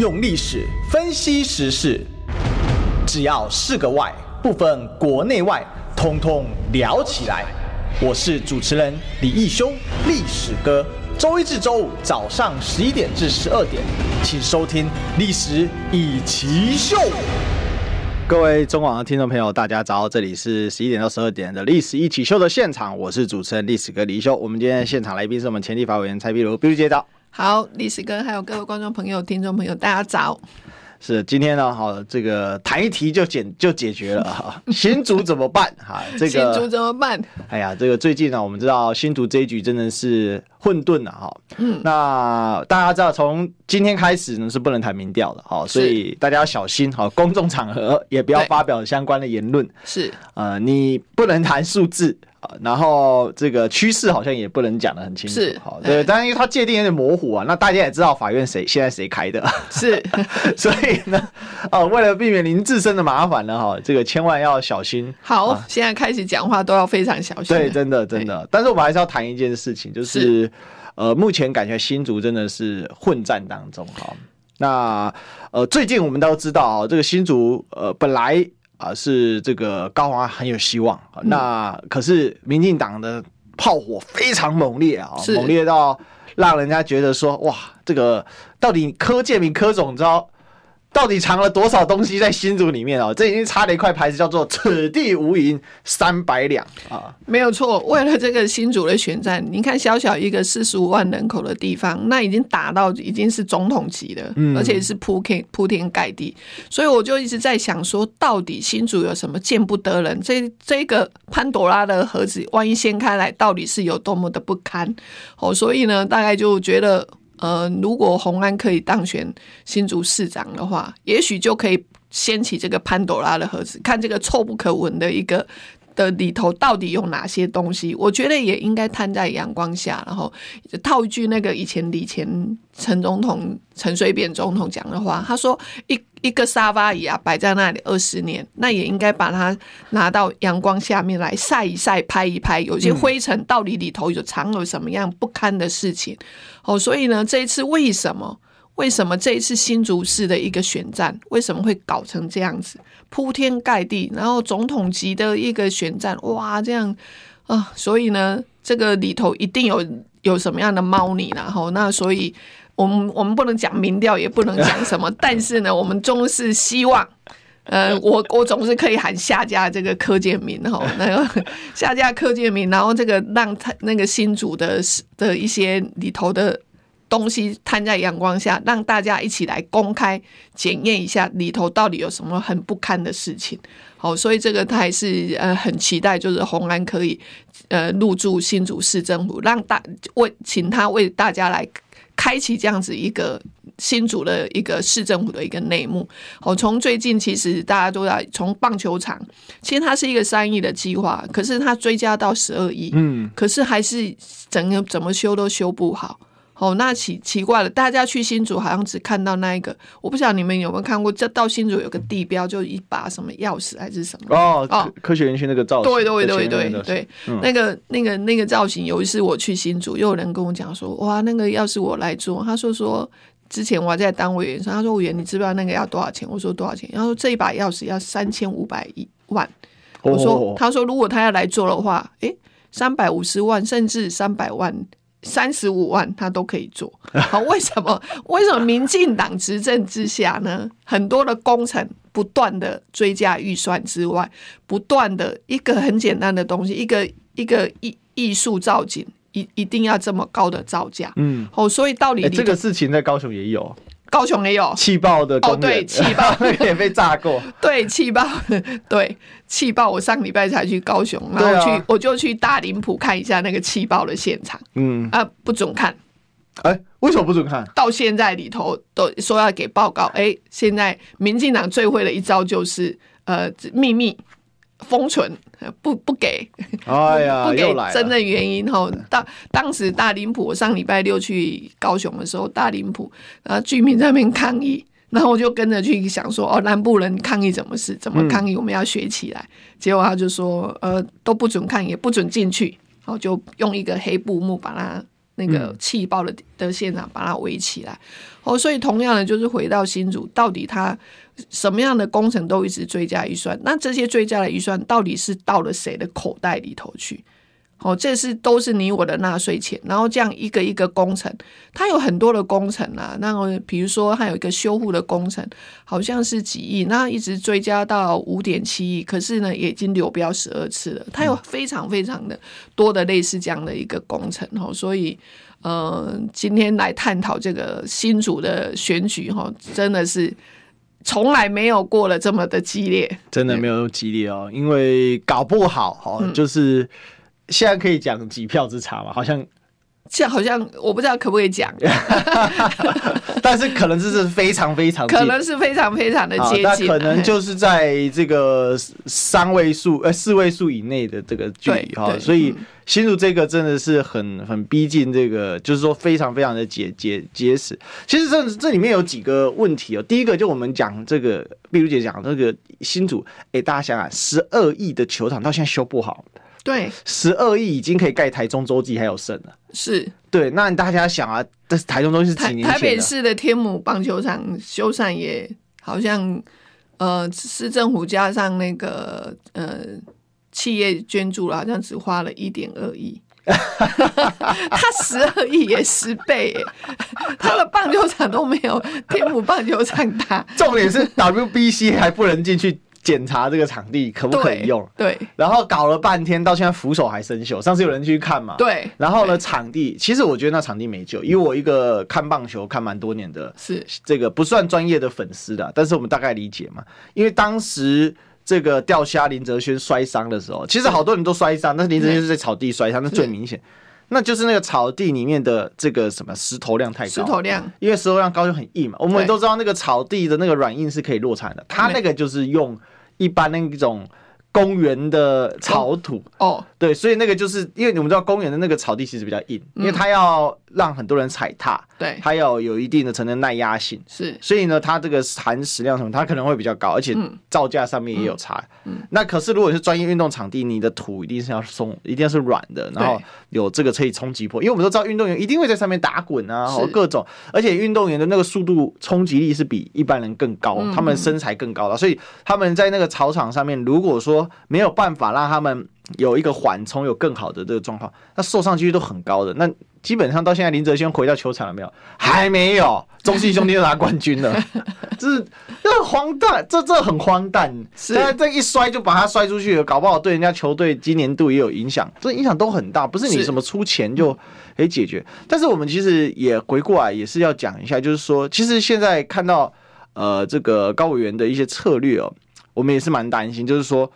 用历史分析时事，只要是个“外”，不分国内外，通通聊起来。我是主持人李义修，历史哥。周一至周五早上十一点至十二点，请收听《历史易起秀》。各位中广的听众朋友，大家早！这里是十一点到十二点的《历史一起秀》的现场，我是主持人历史哥李义修。我们今天现场来宾是我们前立法委员蔡壁如，壁如姐早。好，历史哥还有各位观众朋友、听众朋友，大家早。是今天呢，好，这个谈一题就解就解决了哈。新竹怎么办？哈，这个 新竹怎么办？哎呀，这个最近呢，我们知道新竹这一局真的是混沌了哈。嗯，那大家知道，从今天开始呢是不能谈民调的哈，所以大家要小心哈，公众场合也不要发表相关的言论。是，呃，你不能谈数字。然后这个趋势好像也不能讲的很清楚，是，好，对，当然因为它界定有点模糊啊，那大家也知道法院谁现在谁开的，是，所以呢，哦，为了避免您自身的麻烦呢，哈，这个千万要小心。好，啊、现在开始讲话都要非常小心。对，真的真的。但是我们还是要谈一件事情，就是，是呃，目前感觉新竹真的是混战当中，哈。那呃，最近我们都知道啊，这个新竹呃本来。啊，是这个高华很有希望，嗯、那可是民进党的炮火非常猛烈啊，猛烈到让人家觉得说，哇，这个到底柯建明柯总召。到底藏了多少东西在新竹里面哦？这已经插了一块牌子，叫做 “此地无银三百两”啊！没有错，为了这个新竹的选战，你看小小一个四十五万人口的地方，那已经打到已经是总统级了，嗯，而且是铺天铺天盖地。所以我就一直在想说，到底新竹有什么见不得人？这这个潘朵拉的盒子，万一掀开来，到底是有多么的不堪？哦，所以呢，大概就觉得。呃，如果洪安可以当选新竹市长的话，也许就可以掀起这个潘朵拉的盒子，看这个臭不可闻的一个的里头到底有哪些东西。我觉得也应该摊在阳光下，然后套一句那个以前李前陈总统陈水扁总统讲的话，他说一。一个沙发椅啊，摆在那里二十年，那也应该把它拿到阳光下面来晒一晒、拍一拍。有些灰尘到底里头有藏有什么样不堪的事情？哦，所以呢，这一次为什么？为什么这一次新竹市的一个选战为什么会搞成这样子？铺天盖地，然后总统级的一个选战，哇，这样啊！所以呢，这个里头一定有有什么样的猫腻，然后那所以。我们我们不能讲民调，也不能讲什么，但是呢，我们终是希望，呃，我我总是可以喊下架这个柯建铭哈，那个下架柯建铭，然后这个让他那个新竹的的一些里头的东西摊在阳光下，让大家一起来公开检验一下里头到底有什么很不堪的事情。好，所以这个他还是呃很期待，就是虹安可以呃入驻新竹市政府，让大为请他为大家来。开启这样子一个新竹的一个市政府的一个内幕。哦，从最近其实大家都在从棒球场，其实它是一个三亿的计划，可是它追加到十二亿，嗯，可是还是整个怎么修都修不好。哦，那奇奇怪了，大家去新竹好像只看到那一个，我不晓得你们有没有看过，这到新竹有个地标，就一把什么钥匙还是什么哦哦，科学园区那个造型，对对对对对对，嗯、那个那个那个造型，有一次我去新竹，又有人跟我讲说，哇，那个要是我来做，他说说之前我还在当委员，他说委员你知不知道那个要多少钱？我说多少钱？然后说这一把钥匙要三千五百一万，我说他说如果他要来做的话，诶，三百五十万甚至三百万。三十五万他都可以做，好，为什么？为什么民进党执政之下呢？很多的工程不断的追加预算之外，不断的一个很简单的东西，一个一个艺艺术造景，一一定要这么高的造价，嗯，好，所以到底、欸、这个事情在高雄也有。高雄也有气爆的哦，对，气爆 也被炸过，对，气爆，对，气爆。我上礼拜才去高雄，然后去，啊、我就去大林埔看一下那个气爆的现场。嗯啊，不准看。哎、欸，为什么不准看？到现在里头都说要给报告。哎、欸，现在民进党最会的一招就是呃秘密。封存 不不给，哎呀，不给真的原因哈。当当时大林浦，我上礼拜六去高雄的时候，大林埔啊居民在那边抗议，然后我就跟着去想说，哦，南部人抗议怎么事？怎么抗议？我们要学起来。嗯、结果他就说，呃，都不准看，也不准进去，然后就用一个黑布幕把它。那个气爆的的现场把它围起来。哦，所以同样的就是回到新竹，到底它什么样的工程都一直追加预算，那这些追加的预算到底是到了谁的口袋里头去？哦，这是都是你我的纳税钱，然后这样一个一个工程，它有很多的工程啊。那比如说，还有一个修护的工程，好像是几亿，那一直追加到五点七亿，可是呢，也已经流标十二次了。它有非常非常的多的类似这样的一个工程哦，所以，呃，今天来探讨这个新竹的选举哈，真的是从来没有过了这么的激烈，真的没有那么激烈哦，因为搞不好哈，就是。现在可以讲几票之差嘛？好像，这好像我不知道可不可以讲，但是可能这是非常非常，可能是非常非常的接近，那可能就是在这个三位数呃四位数以内的这个距离哈，所以新竹这个真的是很很逼近这个，就是说非常非常的结结结实。其实这这里面有几个问题哦，第一个就我们讲这个碧如姐讲这个新竹，哎，大家想想，十二亿的球场到现在修不好。对，十二亿已经可以盖台中洲际还有剩了。是，对，那大家想啊，这是台中洲际是几年前台，台北市的天母棒球场修缮也好像，呃，市政府加上那个呃企业捐助了，好像只花了一点二亿。他十二亿也十倍，他的棒球场都没有天母棒球场大。重点是 WBC 还不能进去。检查这个场地可不可以用？对，然后搞了半天，到现在扶手还生锈。上次有人去看嘛？对。然后呢，场地其实我觉得那场地没救，因为我一个看棒球看蛮多年的，是这个不算专业的粉丝的，但是我们大概理解嘛。因为当时这个钓虾林哲轩摔伤的时候，其实好多人都摔伤，但是林哲轩是在草地摔伤，那最明显。那就是那个草地里面的这个什么石头量太高，石头量，因为石头量高就很硬嘛。我们都知道那个草地的那个软硬是可以落产的，它那个就是用一般那种。公园的草土。哦，对，所以那个就是因为你们知道公园的那个草地其实比较硬，因为它要让很多人踩踏，对，它要有一定的承能耐压性，是，所以呢，它这个含石量什么，它可能会比较高，而且造价上面也有差。嗯。那可是如果是专业运动场地，你的土一定是要松，一定要是软的，然后有这个可以冲击破，因为我们都知道运动员一定会在上面打滚啊，或各种，而且运动员的那个速度冲击力是比一般人更高，他们身材更高的，所以他们在那个草场上面，如果说没有办法让他们有一个缓冲，有更好的这个状况，那受伤几率都很高的。那基本上到现在，林哲轩回到球场了没有？还没有。中信兄弟又拿冠军了，这是这很荒诞，这这很荒诞。现在这一摔就把他摔出去了，搞不好对人家球队今年度也有影响，这影响都很大。不是你什么出钱就可以解决。但是我们其实也回过来也是要讲一下，就是说，其实现在看到呃这个高委员的一些策略哦，我们也是蛮担心，就是说。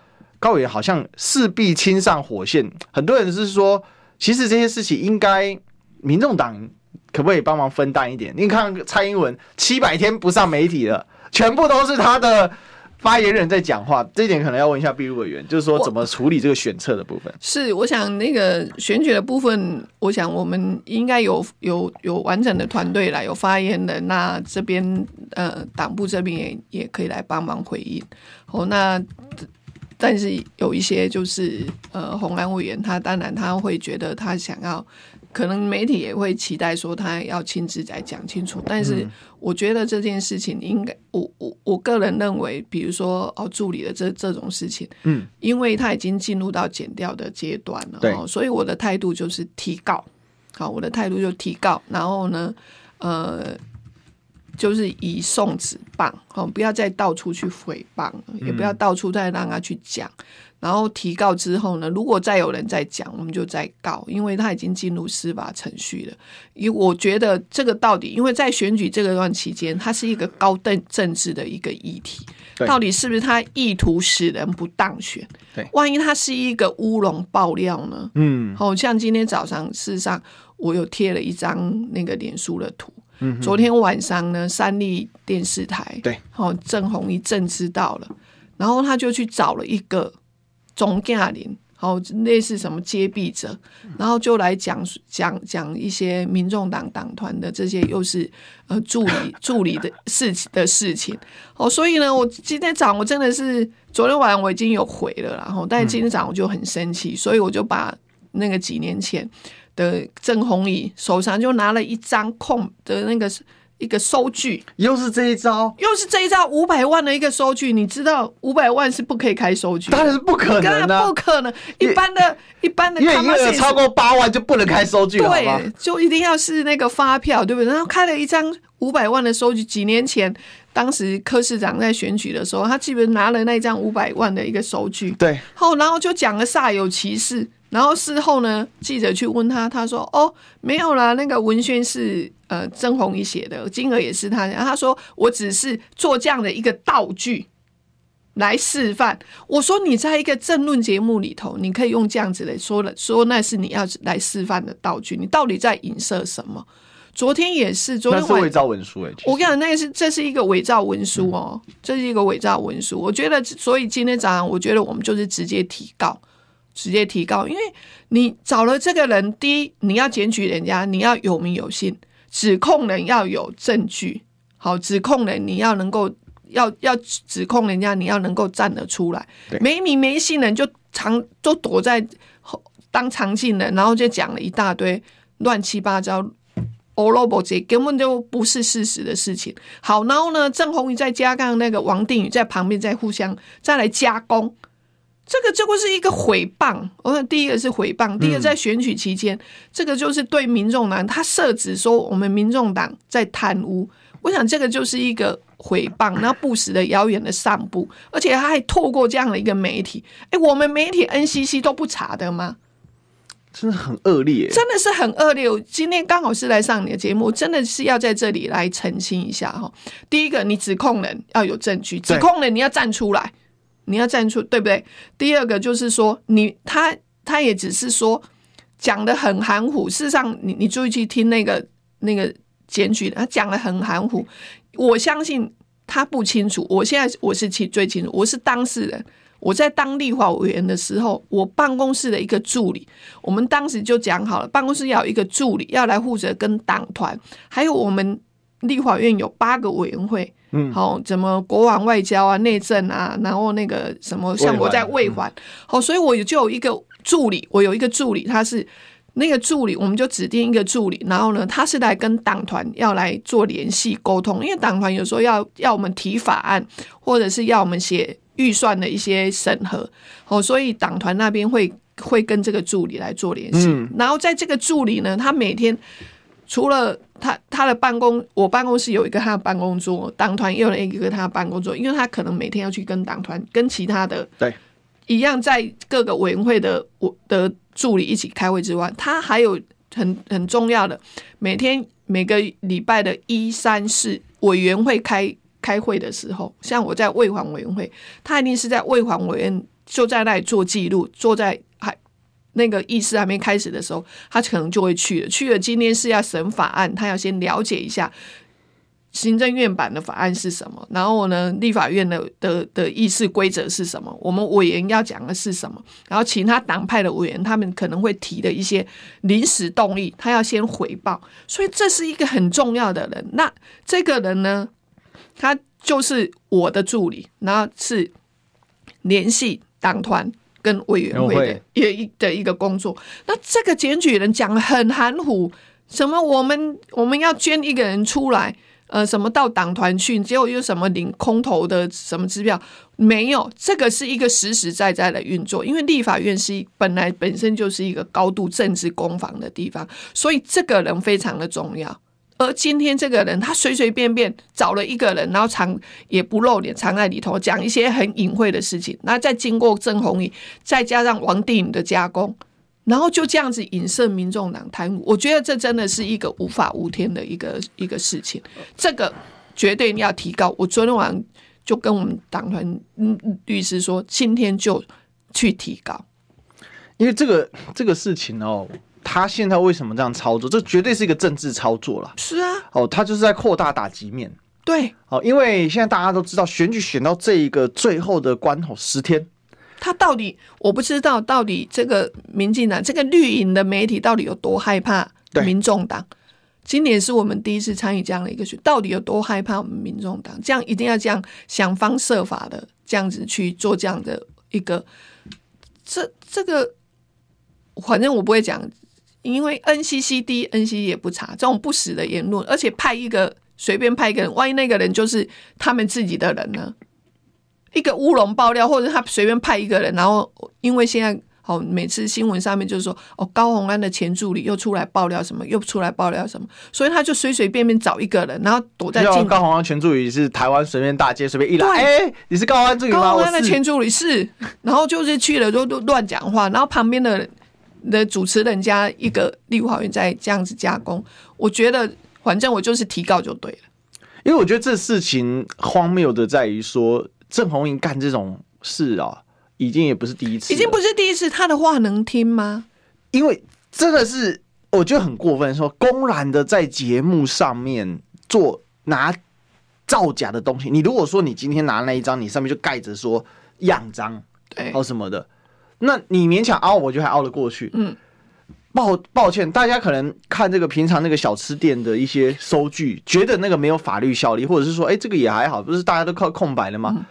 高委好像势必亲上火线，很多人是说，其实这些事情应该民众党可不可以帮忙分担一点？你看蔡英文七百天不上媒体了，全部都是他的发言人在讲话，这一点可能要问一下碧如委员，就是说怎么处理这个选策的部分。是，我想那个选举的部分，我想我们应该有有有完整的团队来有发言人，那这边呃党部这边也也可以来帮忙回应。哦，那。但是有一些就是呃，洪安委员他当然他会觉得他想要，可能媒体也会期待说他要亲自来讲清楚。但是我觉得这件事情应该，我我我个人认为，比如说哦助理的这这种事情，嗯，因为他已经进入到减掉的阶段了，哦，所以我的态度就是提告，好，我的态度就提告，然后呢，呃。就是以送子棒，哦，不要再到处去诽谤，也不要到处再让他去讲。然后提告之后呢，如果再有人再讲，我们就再告，因为他已经进入司法程序了。因我觉得这个到底，因为在选举这个段期间，它是一个高等政治的一个议题，到底是不是他意图使人不当选？对，万一他是一个乌龙爆料呢？嗯，好像今天早上，事实上我有贴了一张那个脸书的图。昨天晚上呢，三立电视台对，好郑弘一正知道了，然后他就去找了一个总教练，好类似什么揭弊者，然后就来讲讲讲一些民众党党团的这些又是呃助理助理的事情的事情，哦，所以呢，我今天早上我真的是昨天晚上我已经有回了，然后但是今天早上我就很生气，所以我就把那个几年前。的郑弘仪手上就拿了一张空的那个一个收据，又是这一招，又是这一招五百万的一个收据。你知道五百万是不可以开收据，当然是不可能的，不可能。一般的、一般的，因为超过八万就不能开收据了，对，就一定要是那个发票，对不对？然后开了一张五百万的收据，几年前。当时柯市长在选举的时候，他基本拿了那张五百万的一个收据，对，后然后就讲了煞有其事，然后事后呢，记者去问他，他说：“哦，没有啦，那个文宣是呃曾弘仪写的，金额也是他。”然后他说：“我只是做这样的一个道具来示范。”我说：“你在一个政论节目里头，你可以用这样子的说了，说那是你要来示范的道具，你到底在影射什么？”昨天也是，昨天是伪造文书哎、欸！我跟你讲，那个是这是一个伪造文书哦，嗯、这是一个伪造文书。我觉得，所以今天早上，我觉得我们就是直接提告，直接提高，因为你找了这个人，第一你要检举人家，你要有名有姓，指控人要有证据，好，指控人你要能够要要指控人家，你要能够站得出来，没名没姓人就藏都躲在当藏镜人，然后就讲了一大堆乱七八糟。欧罗伯这根本就不是事实的事情。好，然后呢，郑红宇再加上那个王定宇在旁边再互相再来加工，这个就会是一个毁谤。我想第一个是毁谤，第二个在选举期间，嗯、这个就是对民众党他设置说我们民众党在贪污。我想这个就是一个毁谤，然后不实的谣言的散布，而且他还透过这样的一个媒体，哎，我们媒体 NCC 都不查的吗？真的很恶劣，真的是很恶劣。我今天刚好是来上你的节目，真的是要在这里来澄清一下哈。第一个，你指控人要有证据，指控人你要站出来，你要站出，对不对？第二个就是说，你他他也只是说讲得很含糊，事实上你你注意去听那个那个检举，他讲得很含糊。我相信他不清楚，我现在我是清最清楚，我是当事人。我在当立法委员的时候，我办公室的一个助理，我们当时就讲好了，办公室要有一个助理，要来负责跟党团，还有我们立法院有八个委员会，嗯，好，怎么国防外交啊、内政啊，然后那个什么，像我在卫环，好，所以我就有一个助理，我有一个助理，他是那个助理，我们就指定一个助理，然后呢，他是来跟党团要来做联系沟通，因为党团有时候要要我们提法案，或者是要我们写。预算的一些审核，哦，所以党团那边会会跟这个助理来做联系，嗯、然后在这个助理呢，他每天除了他他的办公，我办公室有一个他的办公桌，党团也有一个他的办公桌，因为他可能每天要去跟党团跟其他的对一样在各个委员会的我的助理一起开会之外，他还有很很重要的每天每个礼拜的一三四委员会开。开会的时候，像我在卫环委员会，他一定是在卫环委员就在那里做记录，坐在还那个议事还没开始的时候，他可能就会去了。去了，今天是要审法案，他要先了解一下行政院版的法案是什么，然后呢，立法院的的的议事规则是什么，我们委员要讲的是什么，然后其他党派的委员他们可能会提的一些临时动议，他要先回报，所以这是一个很重要的人。那这个人呢？他就是我的助理，然后是联系党团跟委员会的一的一个工作。那这个检举人讲得很含糊，什么我们我们要捐一个人出来，呃，什么到党团去，结果又什么领空头的什么支票，没有，这个是一个实实在在的运作。因为立法院是本来本身就是一个高度政治攻防的地方，所以这个人非常的重要。而今天这个人，他随随便便找了一个人，然后藏也不露脸，藏在里头讲一些很隐晦的事情，然后再经过郑弘仪，再加上王定宇的加工，然后就这样子影射民众党贪污。我觉得这真的是一个无法无天的一个一个事情，这个绝对要提高。我昨天晚上就跟我们党团律师说，今天就去提高，因为这个这个事情哦。他现在为什么这样操作？这绝对是一个政治操作了。是啊，哦，他就是在扩大打击面。对，哦，因为现在大家都知道，选举选到这一个最后的关头十天，他到底我不知道，到底这个民进党这个绿营的媒体到底有多害怕民众党？今年是我们第一次参与这样的一个选，到底有多害怕我们民众党？这样一定要这样想方设法的这样子去做这样的一个，这这个反正我不会讲。因为 NCCD、NCC 也不查这种不实的言论，而且派一个随便派一个人，万一那个人就是他们自己的人呢？一个乌龙爆料，或者他随便派一个人，然后因为现在好每次新闻上面就是说哦，高虹安的前助理又出来爆料什么，又出来爆料什么，所以他就随随便便找一个人，然后躲在镜。高虹安前助理是台湾随便大街随便一来，哎、欸，你是高虹安助理吗？高虹安的前助理是，然后就是去了都都乱讲话，然后旁边的的主持人家一个立法委员在这样子加工，我觉得反正我就是提告就对了，因为我觉得这事情荒谬的在于说。郑红英干这种事啊，已经也不是第一次，已经不是第一次。他的话能听吗？因为真的是我觉得很过分，说公然的在节目上面做拿造假的东西。你如果说你今天拿那一张，你上面就盖着说样章，对，或什么的，那你勉强凹，我觉得还凹得过去。嗯，抱抱歉，大家可能看这个平常那个小吃店的一些收据，觉得那个没有法律效力，或者是说，哎、欸，这个也还好，不是大家都靠空白的吗？嗯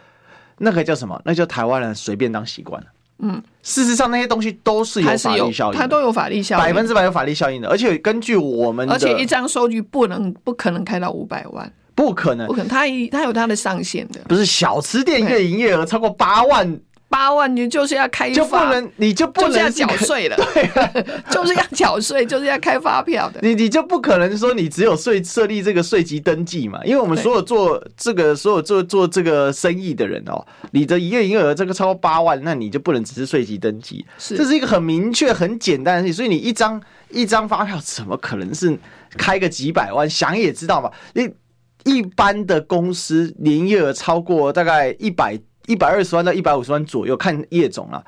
那个叫什么？那叫台湾人随便当习惯了。嗯，事实上那些东西都是有法律效应，它都有法律效应，百分之百有法律效应的。而且根据我们的，而且一张收据不能不可能开到五百万，不可能，不可能，它它有它的上限的。不是小吃店月营业额超过八万。八万你就是要开发，就不能你就不能缴税了，对、啊，就是要缴税，就是要开发票的。你你就不可能说你只有税设立这个税籍登记嘛？因为我们所有做这个所有做做这个生意的人哦，你的营业营业额这个超过八万，那你就不能只是税籍登记，是这是一个很明确、很简单的事情。所以你一张一张发票怎么可能是开个几百万？想也知道嘛，你一般的公司营业额超过大概一百。一百二十万到一百五十万左右，看业种了，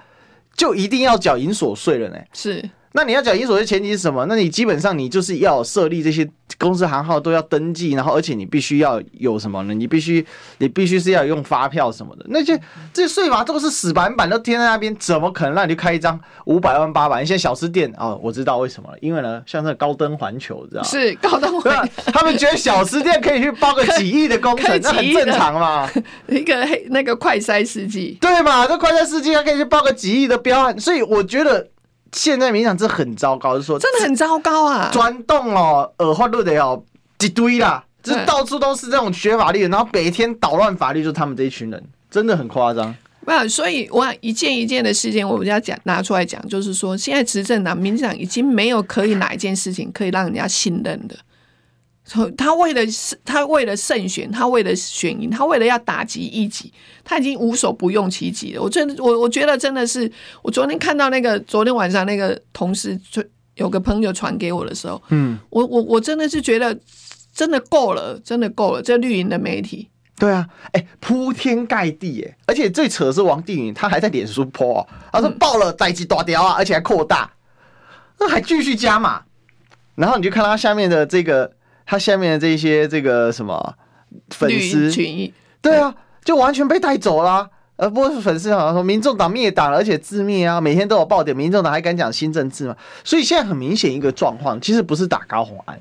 就一定要缴银所税了呢。是。那你要缴银所的前提是什么？那你基本上你就是要设立这些公司行号都要登记，然后而且你必须要有什么呢？你必须你必须是要用发票什么的。那些这些税法都是死板板都贴在那边，怎么可能让你去开一张五百万八百万？现在小吃店啊、哦，我知道为什么了，因为呢，像那个高登环球，知道是高登环球，他们觉得小吃店可以去包个几亿的工程，那很正常嘛。一个黑那个快筛试剂，对嘛？这快筛试剂他可以去包个几亿的标案，所以我觉得。现在民进党这很糟糕，就是说真的很糟糕啊！钻洞哦，耳花都得哦，一堆啦，就是到处都是这种学法律的，然后每天捣乱法律，就是他们这一群人，真的很夸张。没有，所以我一件一件的事件，我们要讲拿出来讲，就是说，现在执政党民进党已经没有可以哪一件事情可以让人家信任的。他为了他为了胜选，他为了选赢，他为了要打击一己，他已经无所不用其极了。我真的，我我觉得真的是，我昨天看到那个，昨天晚上那个同事就有个朋友传给我的时候，嗯，我我我真的是觉得真的够了，真的够了。这绿营的媒体，对啊，哎、欸，铺天盖地，哎，而且最扯的是王定宇，他还在脸书 po，他说爆了代志大条啊，而且还扩大，那还继续加码，然后你就看他下面的这个。他下面的这些这个什么粉丝群，对啊，就完全被带走了。呃，不是粉丝好像说民众党灭党了，而且自灭啊，每天都有爆点。民众党还敢讲新政治吗？所以现在很明显一个状况，其实不是打高红安，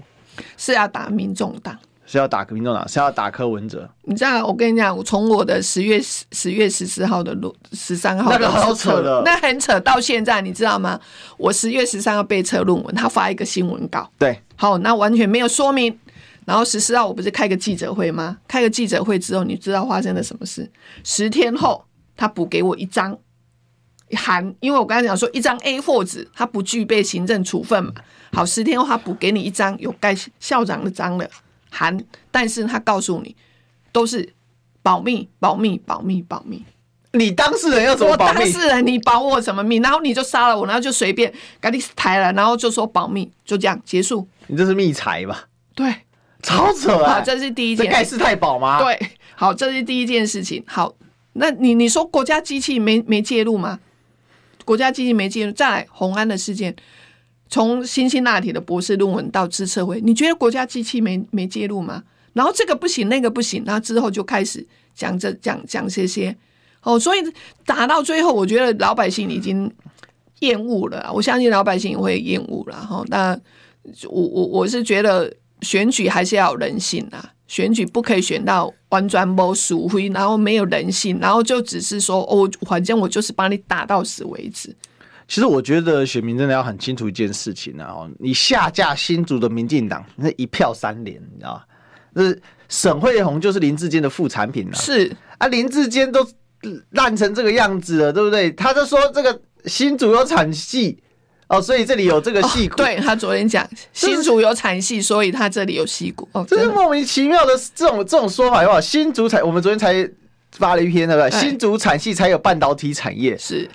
是要打民众党，是要打民众党，是要打柯文哲。你知道，我跟你讲，我从我的十月十十月十四号的路，十三号那个好扯的，那很扯。到现在你知道吗？我十月十三号被撤论文，他发一个新闻稿，对。好，那完全没有说明。然后十四号我不是开个记者会吗？开个记者会之后，你知道发生了什么事？十天后，他补给我一张函，因为我刚才讲说一张 A4 纸，它不具备行政处分嘛。好，十天后他补给你一张有盖校长的章的函，但是他告诉你都是保密、保密、保密、保密。你当事人要怎么保密？我当事人，你保我什么密？然后你就杀了我，然后就随便赶紧抬了，然后就说保密，就这样结束。你这是密财吧？对。超扯啊！好，这是第一件。盖世太保吗？对，好，这是第一件事情。好，那你你说国家机器没没介入吗？国家机器没介入。再来，红安的事件，从辛辛那提的博士论文到资策会，你觉得国家机器没没介入吗？然后这个不行，那个不行，然后之后就开始讲这讲讲这些。哦，所以打到最后，我觉得老百姓已经厌恶了。我相信老百姓也会厌恶了。哈，那我我我是觉得。选举还是要有人性啊！选举不可以选到完全没鼠灰，然后没有人性，然后就只是说哦，反正我就是把你打到死为止。其其实我觉得选民真的要很清楚一件事情啊，哦，你下架新竹的民进党那一票三连，你知道吗？那是沈慧虹就是林志坚的副产品了，是啊，林志坚都烂成这个样子了，对不对？他就说这个新竹有产戏哦，所以这里有这个戏骨。哦、对他昨天讲新竹有产戏，所以他这里有戏骨。哦，这是莫名其妙的这种这种说法，有没有？新竹才我们昨天才发了一篇，对不对？新竹产戏才有半导体产业，是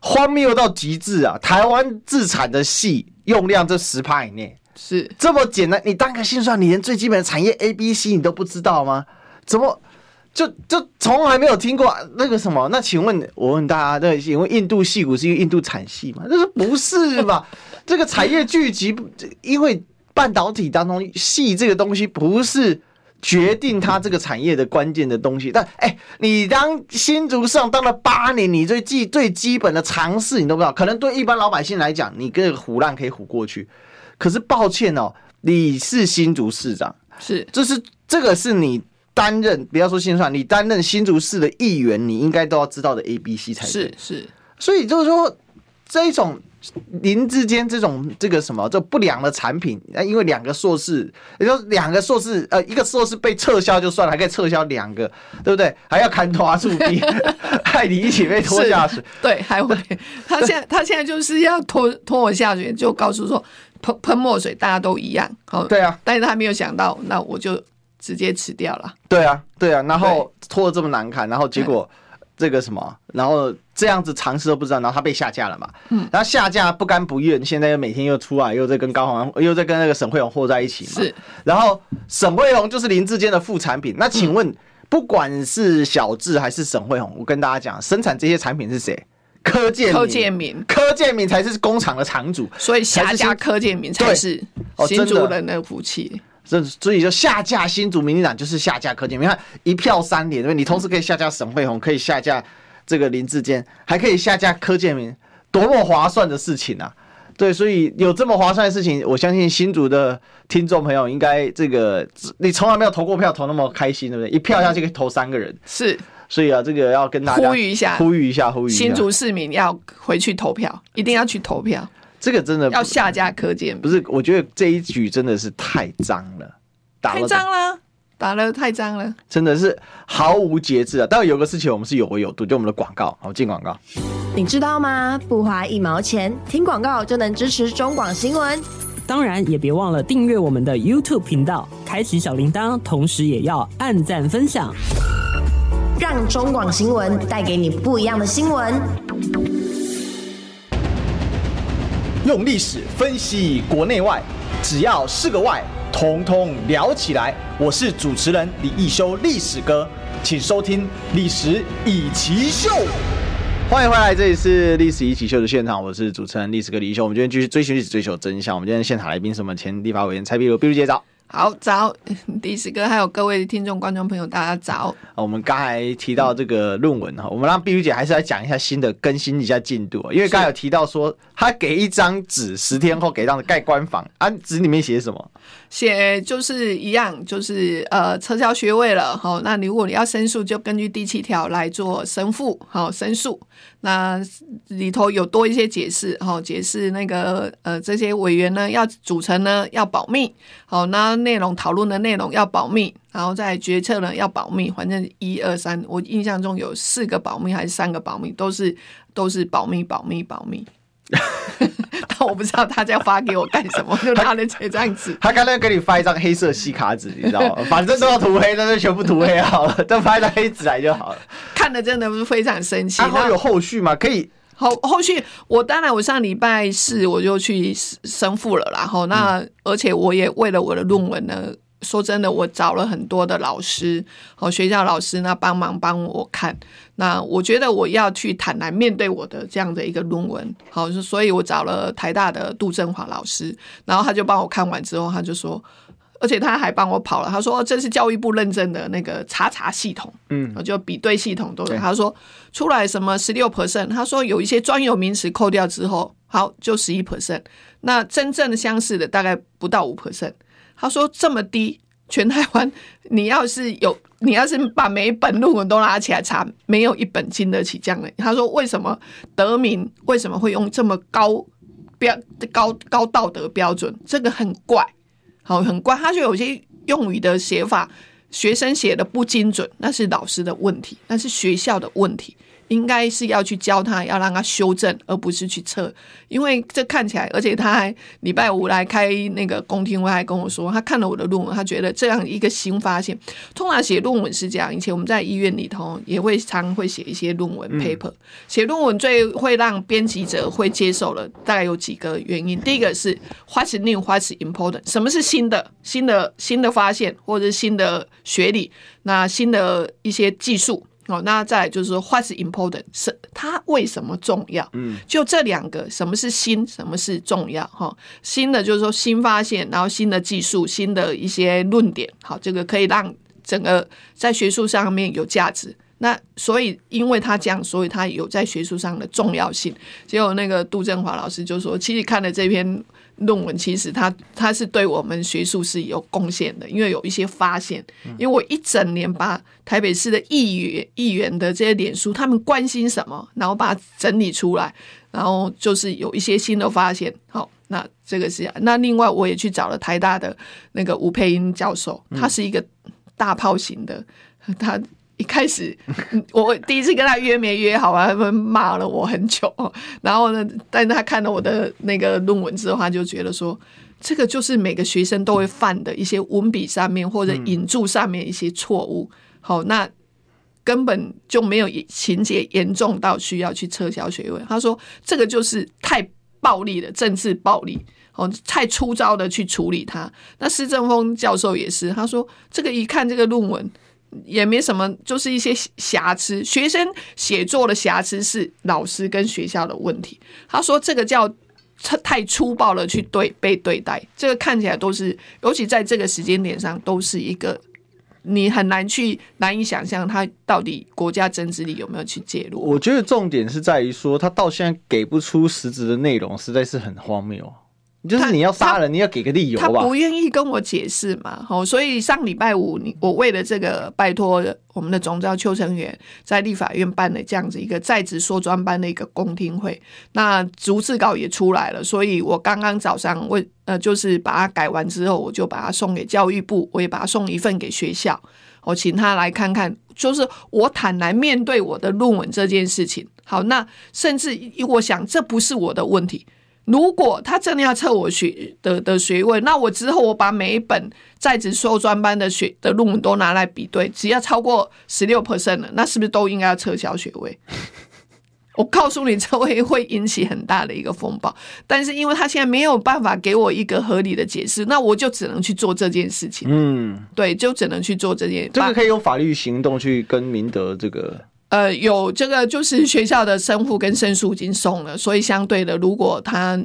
荒谬到极致啊！台湾自产的戏用量这十趴以内。是这么简单，你当个心算，你连最基本的产业 A、B、C 你都不知道吗？怎么就就从来没有听过那个什么？那请问，我问大家，对，因为印度戏骨是因为印度产戏吗？这是不是吧？这个产业聚集，因为半导体当中戏这个东西不是决定它这个产业的关键的东西。但哎、欸，你当新竹市长当了八年，你最基最基本的常识你都不知道，可能对一般老百姓来讲，你跟唬烂可以唬过去。可是抱歉哦，你是新竹市长，是，这是这个是你担任，不要说新算，你担任新竹市的议员，你应该都要知道的 A、B、C 才对。是是，所以就是说，这一种林志坚这种这个什么这不良的产品，啊，因为两个硕士，也就两个硕士，呃，一个硕士被撤销就算了，还可以撤销两个，对不对？还要砍拖树地，害你一起被拖下水。对，还会他现在他现在就是要拖拖我下水，就告诉说。喷喷墨水，大家都一样，好，对啊，但是他没有想到，那我就直接吃掉了。对啊，对啊，然后拖得这么难看，然后结果这个什么，然后这样子尝试都不知道，然后他被下架了嘛，嗯，然后下架不甘不愿，现在又每天又出来，又在跟高虹，又在跟那个沈慧虹和在一起嘛，是，然后沈慧虹就是林志坚的副产品，那请问，不管是小智还是沈慧虹，我跟大家讲，生产这些产品是谁？柯建柯建铭，柯建明才是工厂的厂主，所以下架柯建明才是新竹人的福气。所以所以就下架新竹民进党就是下架柯建明，你看一票三连，对不对？你同时可以下架沈慧虹，可以下架这个林志坚，还可以下架柯建铭，多么划算的事情啊！对，所以有这么划算的事情，我相信新竹的听众朋友应该这个你从来没有投过票投那么开心，对不对？一票下去可以投三个人，是。所以啊，这个要跟大家呼吁一下，呼吁一下，呼吁新竹市民要回去投票，一定要去投票。这个真的要下架柯建铭，不是？我觉得这一局真的是太脏了，打太脏了，打了太脏了，真的是毫无节制啊！但有个事情我们是有为有度，就我们的广告，好，进广告。你知道吗？不花一毛钱，听广告就能支持中广新闻。当然，也别忘了订阅我们的 YouTube 频道，开启小铃铛，同时也要按赞分享。让中广新闻带给你不一样的新闻。用历史分析国内外，只要是个“外”，统统聊起来。我是主持人李一修，历史哥，请收听《历史以奇秀》。欢迎回来，这里是《历史一起秀》的现场，我是主持人历史哥李一修。我们今天继续追寻历史，追求真相。我们今天现场来宾是我们前立法委员蔡壁如，壁如姐早。好，早，历史哥还有各位听众、观众朋友，大家早。我们刚才提到这个论文哈，我们让碧如姐还是来讲一下新的，更新一下进度。因为刚才有提到说，他给一张纸，十天后给这样的盖官房，啊，纸里面写什么？写就是一样，就是呃撤销学位了。好，那如果你要申诉，就根据第七条来做申复，好申诉。那里头有多一些解释，好解释那个呃这些委员呢要组成呢要保密，好那内容讨论的内容要保密，然后再决策呢要保密，反正一二三，我印象中有四个保密还是三个保密，都是都是保密保密保密。但我不知道他在发给我干什么，就他的这张纸。他刚才给你发一张黑色细卡纸，你知道吗？反正都要涂黑，那就全部涂黑好了，就发一张黑纸来就好了。看的真的不是非常生气。然后有后续吗？可以后后续，我当然我上礼拜四我就去申复了，然后那而且我也为了我的论文呢。说真的，我找了很多的老师，好学校老师呢帮忙帮我看。那我觉得我要去坦然面对我的这样的一个论文，好，所以我找了台大的杜振华老师，然后他就帮我看完之后，他就说，而且他还帮我跑了，他说这是教育部认证的那个查查系统，嗯，就比对系统都有。他说出来什么十六 percent，他说有一些专有名词扣掉之后，好就十一 percent，那真正的相似的大概不到五 percent。他说这么低，全台湾，你要是有，你要是把每一本论文都拿起来查，没有一本经得起这样的。他说，为什么德明为什么会用这么高标高高道德标准？这个很怪，好，很怪。他就有些用语的写法，学生写的不精准，那是老师的问题，那是学校的问题。应该是要去教他，要让他修正，而不是去测。因为这看起来，而且他还礼拜五来开那个公听会，还跟我说，他看了我的论文，他觉得这样一个新发现。通常写论文是这样，以前我们在医院里头也会常会写一些论文 paper。写论文最会让编辑者会接受了，大概有几个原因。第一个是 What's new, What's important？什么是新的、新的、新的发现，或者是新的学理？那新的一些技术。哦，那再来就是说，What's important？是它为什么重要？嗯，就这两个，什么是新，什么是重要？哈，新的就是说新发现，然后新的技术，新的一些论点，好，这个可以让整个在学术上面有价值。那所以，因为他这样，所以他有在学术上的重要性。结果那个杜振华老师就说，其实看了这篇。论文其实他他是对我们学术是有贡献的，因为有一些发现。因为我一整年把台北市的议员议员的这些脸书，他们关心什么，然后把它整理出来，然后就是有一些新的发现。好，那这个是那另外我也去找了台大的那个吴佩英教授，他是一个大炮型的，他。一开始，我第一次跟他约没约好啊，他们骂了我很久。然后呢，但是他看了我的那个论文之后，他就觉得说，这个就是每个学生都会犯的一些文笔上面或者引注上面一些错误。好，那根本就没有情节严重到需要去撤销学位。他说，这个就是太暴力的政治暴力，哦，太粗糙的去处理它。那施正峰教授也是，他说，这个一看这个论文。也没什么，就是一些瑕疵。学生写作的瑕疵是老师跟学校的问题。他说这个叫太粗暴了，去对被对待。这个看起来都是，尤其在这个时间点上，都是一个你很难去难以想象他到底国家政治里有没有去介入。我觉得重点是在于说，他到现在给不出实质的内容，实在是很荒谬。就是你要杀人，你要给个理由吧。他不愿意跟我解释嘛，好，所以上礼拜五，你我为了这个，拜托我们的总召邱成元在立法院办了这样子一个在职说专班的一个公听会，那逐字稿也出来了，所以我刚刚早上为，呃，就是把它改完之后，我就把它送给教育部，我也把它送一份给学校，我请他来看看，就是我坦然面对我的论文这件事情。好，那甚至我想这不是我的问题。如果他真的要测我学的的学位，那我之后我把每一本在职硕专班的学的论文都拿来比对，只要超过十六 percent 了，那是不是都应该要撤销学位？我告诉你，这会会引起很大的一个风暴。但是因为他现在没有办法给我一个合理的解释，那我就只能去做这件事情。嗯，对，就只能去做这件。这个可以用法律行动去跟明德这个。呃，有这个就是学校的生父跟生叔已经送了，所以相对的，如果他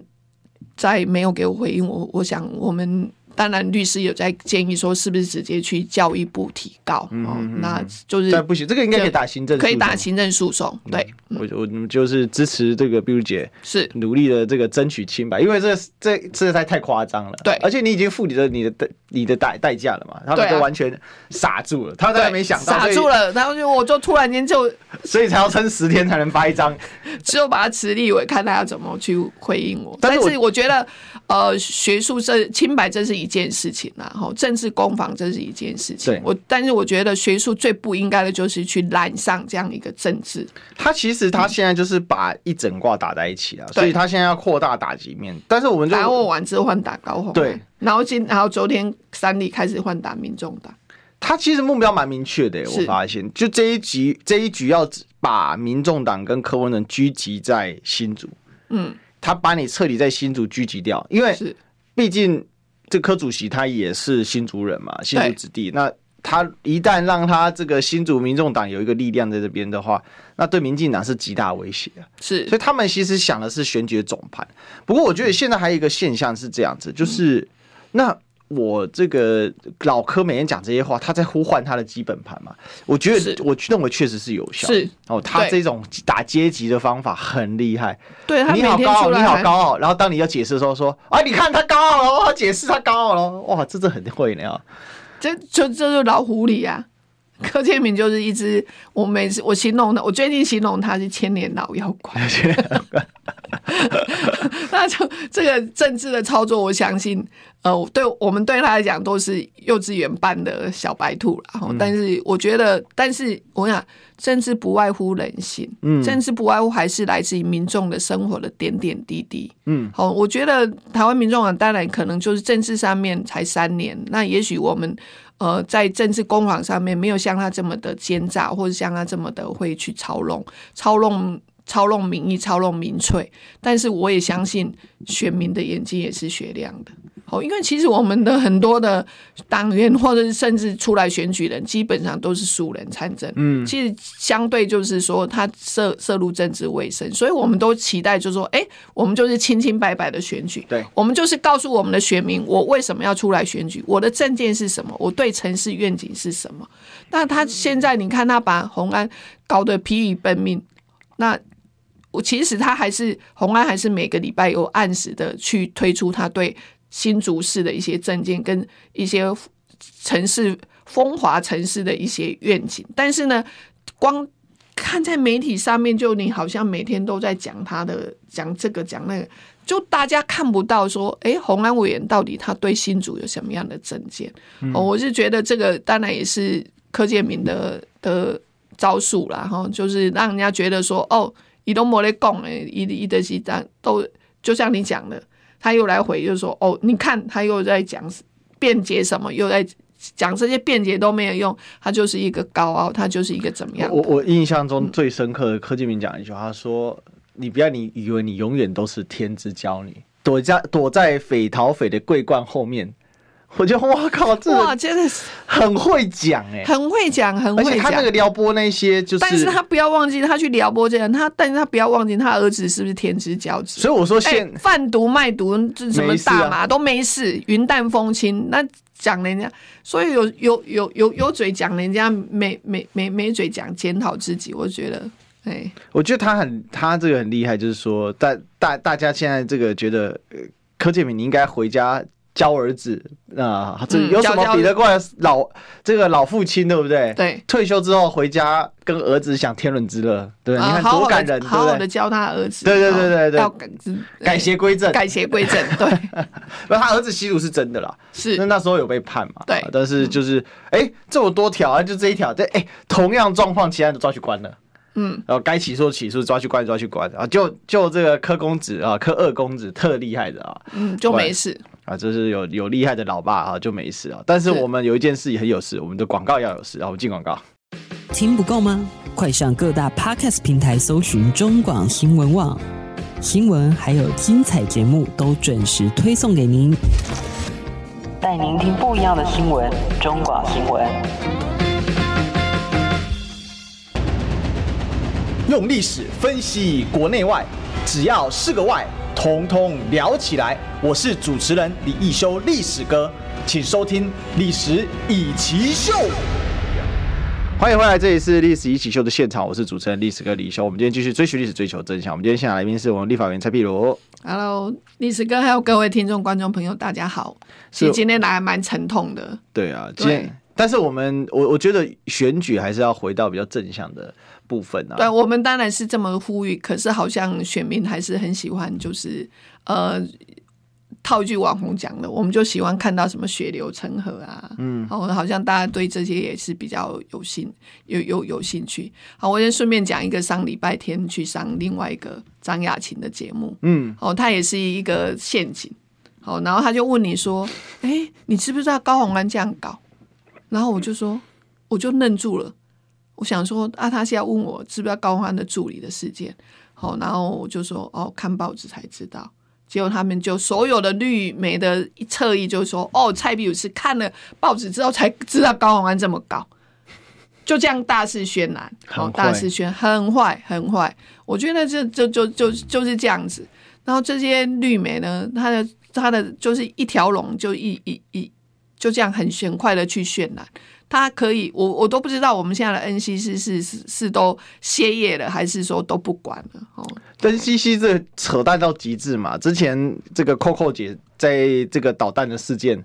再没有给我回应，我我想我们。当然，律师有在建议说，是不是直接去教育部提告？嗯，那就是但不行，这个应该可以打行政，可以打行政诉讼。对，我我们就是支持这个碧如姐是努力的这个争取清白，因为这这这在太夸张了。对，而且你已经付你的你的代你的代代价了嘛，他们都完全傻住了，他们还没想到傻住了，然后就我就突然间就，所以才要撑十天才能发一张，只有把他辞立委，看他要怎么去回应我。但是我觉得。呃，学术这清白这是一件事情啊，哈，政治攻防这是一件事情。我但是我觉得学术最不应该的就是去染上这样一个政治。他其实他现在就是把一整挂打在一起了，所以他现在要扩大打击面。但是我们就打我完之后换打高红，对，然后今然后昨天三立开始换打民众党。他其实目标蛮明确的，我发现就这一局这一局要把民众党跟柯文哲聚集在新竹，嗯。他把你彻底在新竹聚集掉，因为毕竟这柯主席他也是新竹人嘛，新竹子弟。那他一旦让他这个新竹民众党有一个力量在这边的话，那对民进党是极大威胁。是，所以他们其实想的是选举总盘。不过我觉得现在还有一个现象是这样子，就是那。我这个老柯每天讲这些话，他在呼唤他的基本盘嘛？我觉得，我认为确实是有效。是哦，他这种打阶级的方法很厉害。对，他你好高傲，你好高傲。然后当你要解释的时候，说：“啊，你看他高傲了，我要解释他高傲了。”哇，这这很会呢。这就这就老狐狸啊。柯建明就是一只，我每次我形容他，我最近形容他是千年老妖怪。那就这个政治的操作，我相信，呃，对我们对他来讲都是幼稚园班的小白兔，然后，但是我觉得，但是我想，政治不外乎人性，嗯，政治不外乎还是来自于民众的生活的点点滴滴，嗯，好，我觉得台湾民众啊，当然可能就是政治上面才三年，那也许我们。呃，在政治攻防上面没有像他这么的奸诈，或者像他这么的会去操弄、操弄、操弄民意、操弄民粹。但是我也相信选民的眼睛也是雪亮的。哦，因为其实我们的很多的党员，或者是甚至出来选举人，基本上都是素人参政。嗯，其实相对就是说，他涉涉入政治卫生，所以我们都期待，就是说，哎，我们就是清清白白的选举。对，我们就是告诉我们的选民，我为什么要出来选举，我的政见是什么，我对城市愿景是什么。那他现在，你看他把红安搞得疲于奔命，那我其实他还是红安，还是每个礼拜有按时的去推出他对。新竹市的一些政见跟一些城市风华城市的一些愿景，但是呢，光看在媒体上面，就你好像每天都在讲他的讲这个讲那个，就大家看不到说，哎，红安委员到底他对新竹有什么样的政见？嗯、哦，我是觉得这个当然也是柯建明的的招数啦，哈，就是让人家觉得说，哦，你都没得讲诶，一一的是这都就像你讲的。他又来回，就说：“哦，你看，他又在讲辩解什么，又在讲这些辩解都没有用，他就是一个高傲，他就是一个怎么样？”我我印象中最深刻的柯建明讲一句话，他说：“你不要你以为你永远都是天之骄女，躲在躲在匪逃匪的桂冠后面。” 我觉得哇靠，这哇真的是很会讲哎，很会讲，很会讲。而且他那个撩拨那些，就是，但是他不要忘记，他去撩拨这人，他，但是他不要忘记，他儿子是不是天之骄子？所以我说现，现贩毒卖毒，这什么大麻都没事，云淡风轻。那讲人家，所以有有有有有嘴讲人家，没没没没嘴讲检讨自己。我觉得，哎，我觉得他很，他这个很厉害，就是说，大大大家现在这个觉得，柯建明你应该回家。教儿子啊，这有什么比得过来老这个老父亲，对不对？对，退休之后回家跟儿子享天伦之乐，对，你看多感人，好好的教他儿子，对对对对对，要改邪归正，改邪归正，对。那他儿子吸毒是真的啦，是。那那时候有被判嘛？对，但是就是哎，这么多条啊，就这一条，这哎，同样状况，其他人都抓去关了，嗯，然后该起诉起诉，抓去关抓去关。啊，就就这个柯公子啊，柯二公子特厉害的啊，嗯，就没事。啊，就是有有厉害的老爸啊，就没事啊。但是我们有一件事也很有事，我们的广告要有事啊。我们进广告，听不够吗？快上各大 Podcast 平台搜寻中广新闻网新闻，还有精彩节目都准时推送给您，带您听不一样的新闻。中广新闻，用历史分析国内外，只要是个“外”。通通聊起来！我是主持人李一修，历史哥，请收听《历史以奇秀》。欢迎回来，这里是《历史一起秀》的现场，我是主持人历史哥李修。我们今天继续追寻历史，追求真相。我们今天现场来宾是我们立法委员蔡碧如。Hello，历史哥，还有各位听众、观众朋友，大家好。其实今天来还蛮沉痛的。对啊，今天，但是我们我我觉得选举还是要回到比较正向的。部分啊，对，我们当然是这么呼吁，可是好像选民还是很喜欢，就是呃，套一句网红讲的，我们就喜欢看到什么血流成河啊，嗯，好，好像大家对这些也是比较有兴有有有兴趣。好，我先顺便讲一个，上礼拜天去上另外一个张雅琴的节目，嗯，哦，他也是一个陷阱，好，然后他就问你说，哎，你知不知道高虹安这样搞？然后我就说，我就愣住了。我想说啊，他是要问我知不知道高虹安的助理的事件，好，然后我就说哦，看报纸才知道。结果他们就所有的绿媒的侧翼就说哦，蔡壁如是看了报纸之后才知道高虹安这么高，就这样大肆渲染，好，大肆宣很坏很坏。我觉得这就就就就是这样子。然后这些绿媒呢，他的他的就是一条龙，就一一一就这样很玄快的去渲染。他可以，我我都不知道我们现在的 NCC 是是是都歇业了，还是说都不管了？哦，NCC 这扯淡到极致嘛！之前这个 Coco 姐在这个导弹的事件，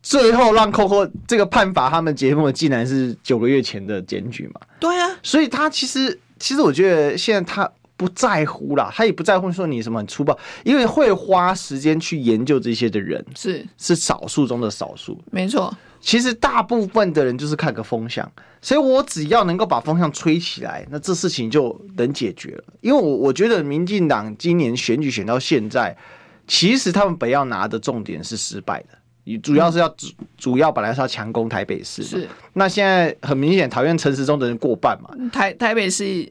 最后让 Coco 这个判罚他们节目，竟然是九个月前的检举嘛？对啊，所以他其实其实我觉得现在他不在乎啦，他也不在乎说你什么很粗暴，因为会花时间去研究这些的人是是少数中的少数，没错。其实大部分的人就是看个风向，所以我只要能够把风向吹起来，那这事情就能解决了。因为我我觉得民进党今年选举选到现在，其实他们本要拿的重点是失败的。主要是要主主要本来是要强攻台北市，是。那现在很明显讨厌陈时中的人过半嘛，台台北市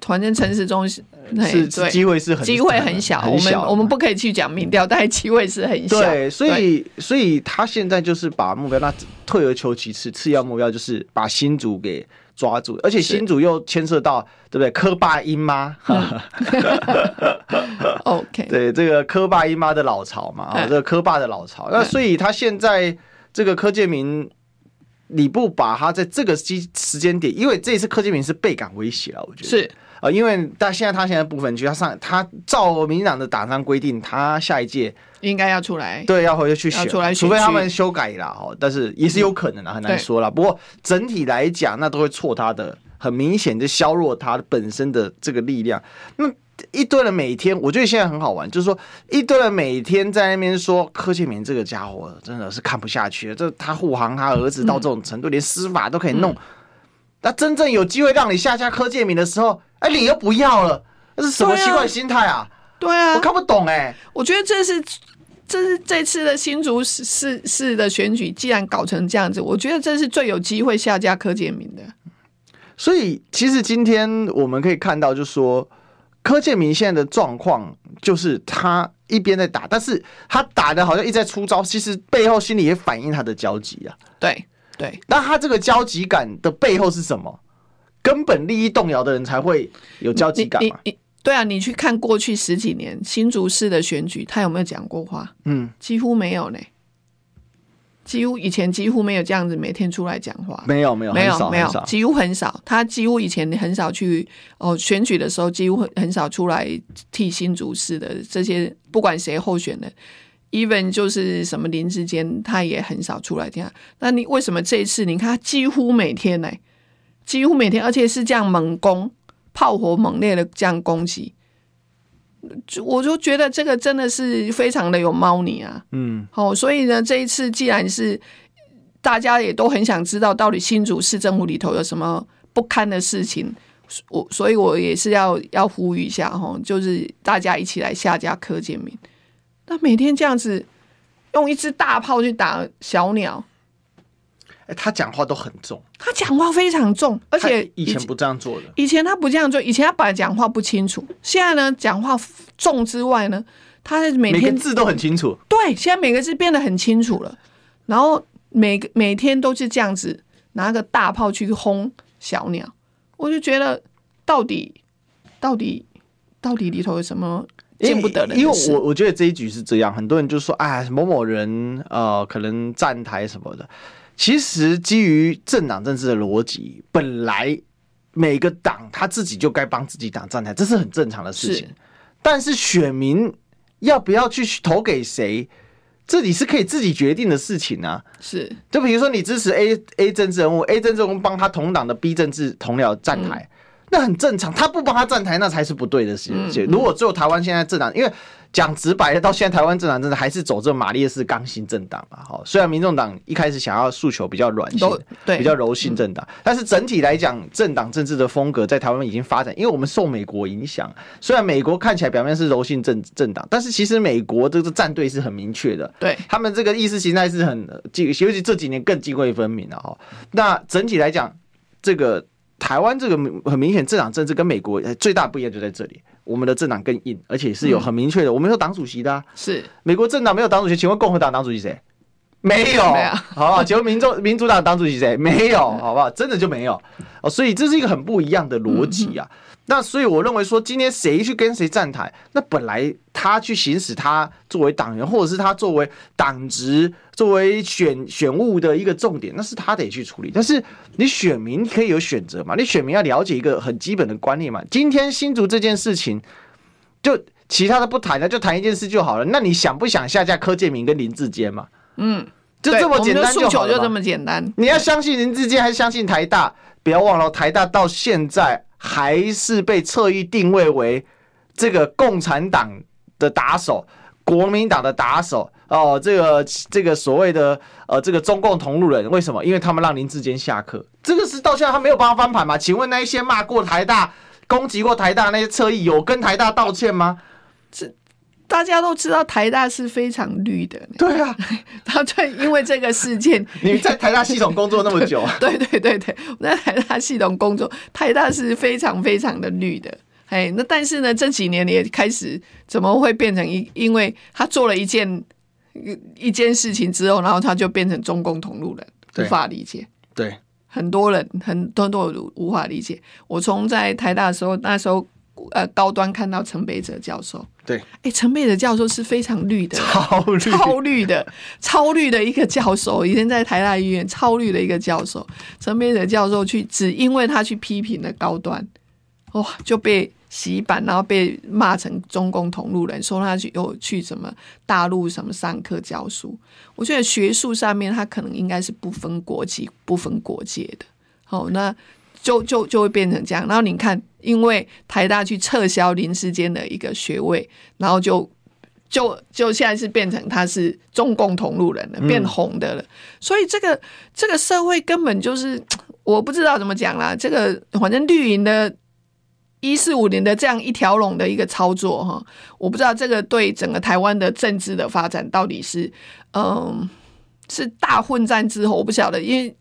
反正陈时中是是机会是很机会很小，我们我们不可以去讲民调，但是机会是很小，对，所以所以他现在就是把目标，那退而求其次，次要目标就是把新竹给。抓住，而且新主又牵涉到，对不对？柯爸英妈，OK，对这个柯爸英妈的老巢嘛，啊，这个柯爸的老巢，那所以他现在这个柯建明，你不把他在这个时时间点，因为这一次柯建明是倍感威胁了，我觉得。是。啊，因为但现在他现在部分区，他上他照民进党的党章规定，他下一届应该要出来，对，要回去去选，出来，除非他们修改了哦，但是也是有可能的，很难说了。不过整体来讲，那都会错他的，很明显的削弱他本身的这个力量。那一堆人每天，我觉得现在很好玩，就是说一堆人每天在那边说柯建铭这个家伙真的是看不下去了，这他护航他儿子到这种程度，连司法都可以弄。那真正有机会让你下架柯建铭的时候，哎，你又不要了，这是什么奇怪的心态啊？对啊，我看不懂哎、欸。我觉得这是这是这次的新竹市市市的选举，既然搞成这样子，我觉得这是最有机会下架柯建明的。所以，其实今天我们可以看到，就是说柯建明现在的状况，就是他一边在打，但是他打的好像一直在出招，其实背后心里也反映他的焦急啊。对对，那他这个焦急感的背后是什么？根本利益动摇的人才会有交集感嘛？对啊，你去看过去十几年新竹市的选举，他有没有讲过话？嗯，几乎没有呢。几乎以前几乎没有这样子每天出来讲话，没有没有没有没有，几乎很少。他几乎以前很少去哦选举的时候，几乎很少出来替新竹市的这些不管谁候选的，even 就是什么林志坚，他也很少出来这样。那你为什么这一次你看他几乎每天呢？几乎每天，而且是这样猛攻、炮火猛烈的这样攻击，我就觉得这个真的是非常的有猫腻啊。嗯，好，所以呢，这一次既然是大家也都很想知道到底新竹市政府里头有什么不堪的事情，我所以，我也是要要呼吁一下哈，就是大家一起来下架柯建明。那每天这样子用一支大炮去打小鸟。哎，他讲话都很重，他讲话非常重，而且以前不这样做的。以前他不这样做，以前他本来讲话不清楚，现在呢，讲话重之外呢，他每天每个字都很清楚。对，现在每个字变得很清楚了。然后每个每天都是这样子拿个大炮去轰小鸟，我就觉得到底到底到底里头有什么见不得人？因为我我觉得这一局是这样，很多人就说，哎，某某人呃，可能站台什么的。其实基于政党政治的逻辑，本来每个党他自己就该帮自己党站台，这是很正常的事情。但是选民要不要去投给谁，这里是可以自己决定的事情啊。是，就比如说你支持 A A 政治人物，A 政治人物帮他同党的 B 政治同僚站台，嗯，那很正常。他不帮他站台，那才是不对的事情。如果只有台湾现在政党，因为。讲直白的，到现在台湾政党真的还是走这马列式刚性政党嘛！哈，虽然民众党一开始想要诉求比较软性，对，比较柔性政党，但是整体来讲，政党政治的风格在台湾已经发展。因为我们受美国影响，虽然美国看起来表面是柔性政政党，但是其实美国这个战队是很明确的，对他们这个意识形态是很，尤其这几年更泾渭分明了哈。那整体来讲，这个台湾这个很明显政党政治跟美国最大不一样就在这里。我们的政党更硬，而且是有很明确的。我们有党主席的、啊，是美国政党没有党主席，请问共和党党主席谁？没有，好不好？请问民众民主党党主席谁？没有，好不好？真的就没有哦。所以这是一个很不一样的逻辑啊。那所以我认为说，今天谁去跟谁站台，那本来他去行使他作为党员，或者是他作为党职、作为选选务的一个重点，那是他得去处理。但是你选民可以有选择嘛？你选民要了解一个很基本的观念嘛。今天新竹这件事情，就其他的不谈了，就谈一件事就好了。那你想不想下架柯建明跟林志坚嘛？嗯。就这么简单诉求就这么简单。你要相信林志坚还是相信台大？不要忘了，台大到现在还是被侧翼定位为这个共产党的打手、国民党的打手哦。这个这个所谓的呃这个中共同路人，为什么？因为他们让林志坚下课。这个是到现在他没有办法翻盘吗？请问那一些骂过台大、攻击过台大那些侧翼，有跟台大道歉吗？这大家都知道台大是非常绿的。对啊，他就因为这个事件，你在台大系统工作那么久，对对对对，我在台大系统工作，台大是非常非常的绿的。哎，那但是呢，这几年也开始怎么会变成一？因为他做了一件一一件事情之后，然后他就变成中共同路人，无法理解。对，很多人很多都无法理解。我从在台大的时候，那时候。呃，高端看到陈北哲教授，对，哎，陈北哲教授是非常绿的，超绿，超绿的，超绿的一个教授，以前在台大医院超绿的一个教授，陈北哲教授去，只因为他去批评了高端，哇，就被洗版，然后被骂成中共同路人，说他去又去什么大陆什么上课教书，我觉得学术上面他可能应该是不分国籍、不分国界的，好，那。就就就会变成这样，然后你看，因为台大去撤销林时坚的一个学位，然后就就就现在是变成他是中共同路人了，变红的了。嗯、所以这个这个社会根本就是 我不知道怎么讲啦。这个反正绿营的一四五零的这样一条龙的一个操作哈，我不知道这个对整个台湾的政治的发展到底是嗯是大混战之后，我不晓得，因为。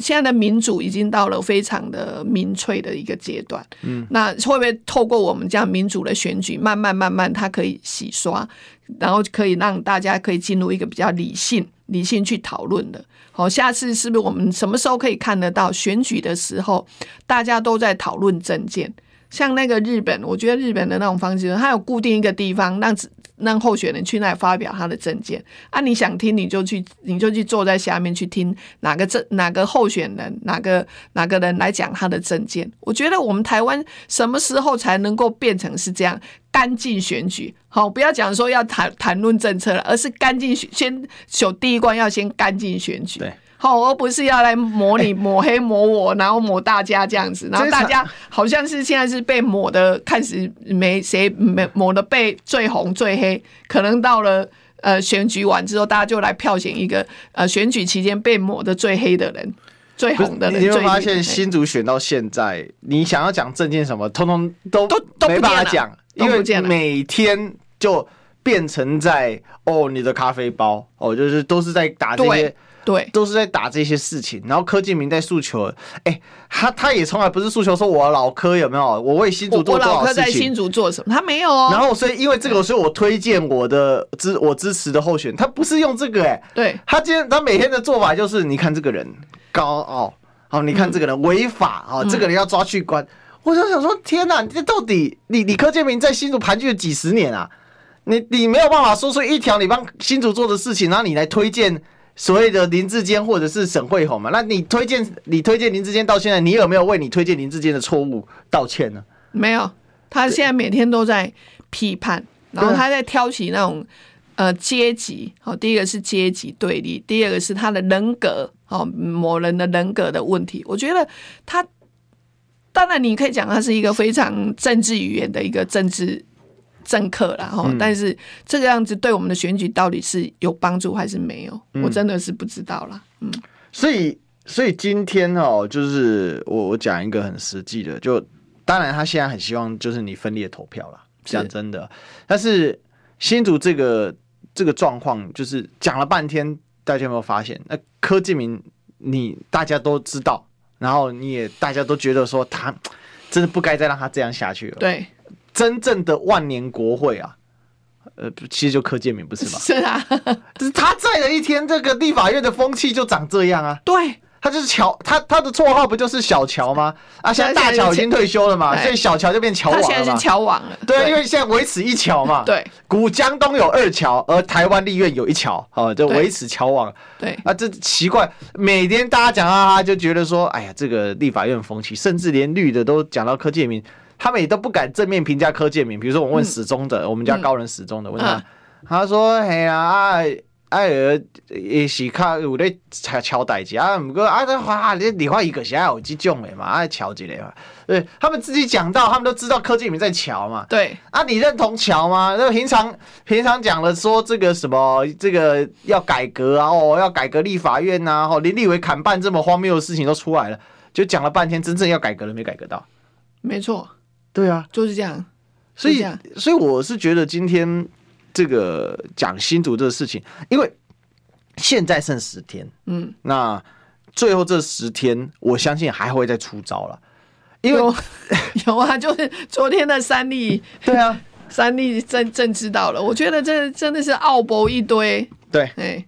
现在的民主已经到了非常的民粹的一个阶段，嗯，那会不会透过我们这样民主的选举，慢慢慢慢，它可以洗刷，然后可以让大家可以进入一个比较理性、理性去讨论的？好，下次是不是我们什么时候可以看得到选举的时候，大家都在讨论政见？像那个日本，我觉得日本的那种方式，它有固定一个地方让让候选人去那里发表他的政见啊，你想听你就去，你就去坐在下面去听哪个政哪个候选人哪个哪个人来讲他的政见。我觉得我们台湾什么时候才能够变成是这样干净选举？好，不要讲说要谈谈论政策了，而是干净选，先首第一关要先干净选举。好，而不是要来抹你、抹黑、抹我，然后抹大家这样子，然后大家好像是现在是被抹的，看似没谁没抹的被最红最黑，可能到了呃选举完之后，大家就来票选一个呃选举期间被抹的最黑的人，最红的人。你会发现新竹选到现在，你想要讲政见什么，通通都都没办法讲，因为每天就变成在哦你的咖啡包哦，就是都是在打这些。对，都是在打这些事情，然后柯建明在诉求，哎、欸，他他也从来不是诉求说我老柯有没有，我为新竹做多少事情，我老柯在新竹做什么，他没有哦。然后所以因为这个，所以我推荐我的支我支持的候选，他不是用这个、欸，哎，对，他今天他每天的做法就是，你看这个人高傲，好，你看这个人违法，啊、嗯，这个人要抓去关，嗯、我就想说，天哪，你这到底你你柯建明在新竹盘踞了几十年啊，你你没有办法说出一条你帮新竹做的事情，然后你来推荐。所谓的林志坚或者是沈慧虹嘛，那你推荐你推荐林志坚到现在，你有没有为你推荐林志坚的错误道歉呢？没有，他现在每天都在批判，然后他在挑起那种呃阶级，好，第一个是阶级对立，第二个是他的人格，好，某人的人格的问题。我觉得他当然你可以讲他是一个非常政治语言的一个政治。政客啦，哈，但是这个样子对我们的选举到底是有帮助还是没有？嗯、我真的是不知道啦。嗯，所以所以今天哦，就是我我讲一个很实际的，就当然他现在很希望就是你分裂投票啦，讲真的。但是新竹这个这个状况，就是讲了半天，大家有没有发现？那柯建明你大家都知道，然后你也大家都觉得说他真的不该再让他这样下去了。对。真正的万年国会啊，呃，其实就柯建明不是吗？是啊，就是他在的一天，这个立法院的风气就长这样啊。对，他就是乔，他他的绰号不就是小乔吗？啊，现在大乔已经退休了嘛，所以小乔就变乔王了。他现在是乔王了。对，因为现在维持一乔嘛。对，古江东有二乔，而台湾立院有一乔，哦，就维持乔王。对啊，这奇怪，每天大家讲到他，就觉得说，哎呀，这个立法院风气，甚至连绿的都讲到柯建铭。他们也都不敢正面评价柯建明，比如说我问死忠的，嗯、我们家高人死忠的，问他，嗯、他说：“嘿呀，哎，也是较有咧敲敲代志啊，毋过啊，哇，你立法院个是爱有这种的嘛，爱敲一个嘛。对，他们自己讲到，他们都知道柯建铭在乔嘛。对啊，你认同乔吗？那平常平常讲了说这个什么，这个要改革啊，哦，要改革立法院呐、啊，哦，连立委砍半这么荒谬的事情都出来了，就讲了半天，真正要改革了没改革到？没错，对啊，就是这样。所以，所以我是觉得今天这个讲新竹这个事情，因为现在剩十天，嗯，那最后这十天，我相信还会再出招了。因为有，有啊，就是昨天的三例，对啊，三例真真知道了。我觉得这真的是奥博一堆。对，哎，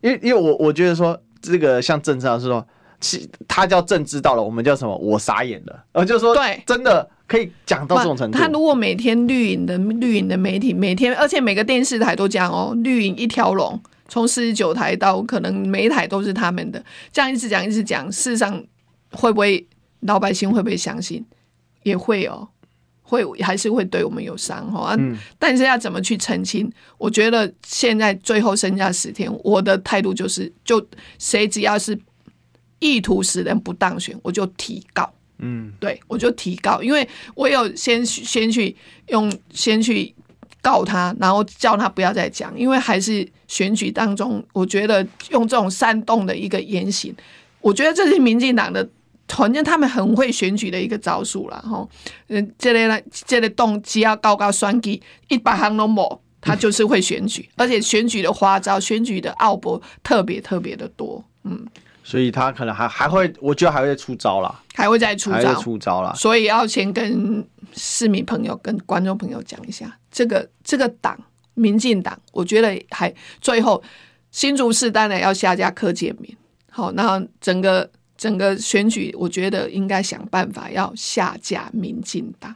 因为因为我我觉得说这个像郑知道是说，其他叫郑知道了，我们叫什么？我傻眼了。呃，就是说，对，真的可以讲到这种程度。他如果每天绿营的绿营的媒体每天，而且每个电视台都讲哦，绿营一条龙，从四十九台到可能每一台都是他们的，这样一直讲一直讲，事实上会不会？老百姓会不会相信？也会哦，会还是会对我们有伤哈。嗯，但是要怎么去澄清？我觉得现在最后剩下十天，我的态度就是，就谁只要是意图使人不当选，我就提告。嗯，对，我就提告，因为我有先先去用先去告他，然后叫他不要再讲，因为还是选举当中，我觉得用这种煽动的一个言行，我觉得这是民进党的。反正他们很会选举的一个招数了哈，嗯，这类呢，这类动机要高高双击，一百行都没，他就是会选举，而且选举的花招、选举的奥博特别特别的多，嗯，所以他可能还还会，我觉得还会出招啦，还会再出招，出招啦，所以要先跟市民朋友、跟观众朋友讲一下，这个这个党，民进党，我觉得还最后新竹市当然要下架柯建铭，好，那整个。整个选举，我觉得应该想办法要下架民进党。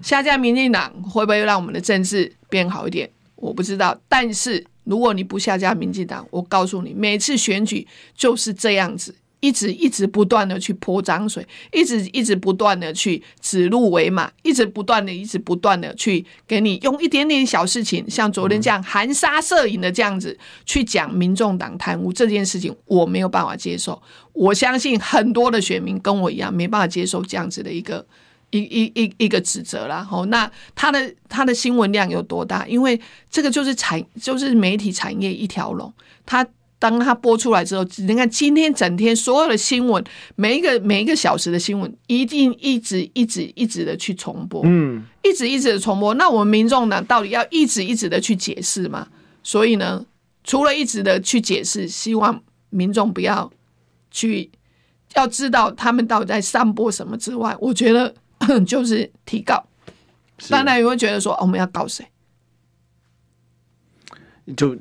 下架民进党会不会让我们的政治变好一点？我不知道。但是如果你不下架民进党，我告诉你，每次选举就是这样子。一直一直不断的去泼脏水，一直一直不断的去指鹿为马，一直不断的一直不断的去给你用一点点小事情，像昨天这样含沙射影的这样子去讲民众党贪污这件事情，我没有办法接受。我相信很多的选民跟我一样没办法接受这样子的一个一一一一个指责啦。哦，那他的他的新闻量有多大？因为这个就是产就是媒体产业一条龙，他。当他播出来之后，你看今天整天所有的新闻，每一个每一个小时的新闻，一定一直一直一直的去重播，嗯，一直一直的重播。那我们民众呢，到底要一直一直的去解释吗？所以呢，除了一直的去解释，希望民众不要去要知道他们到底在散播什么之外，我觉得 就是提告。当然也会觉得说，哦，我们要告谁？就。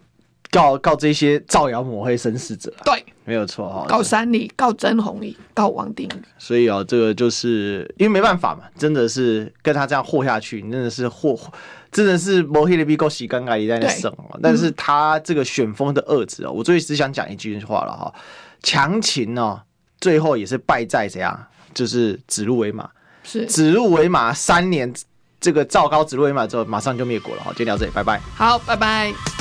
告告这些造谣抹黑生事者，对，没有错哈。告三立，告曾鸿毅，告王定宇。所以啊，这个就是因为没办法嘛，真的是跟他这样祸下去，真的是祸，真的是抹黑的比够洗尴尬一在那省。但是他这个选风的恶质哦，我最只想讲一句话了哈，强秦哦，最后也是败在怎样，就是指鹿为马，是指鹿为马三年，这个赵高指鹿为马之后，马上就灭国了哈。今天聊这里，拜拜。好，拜拜。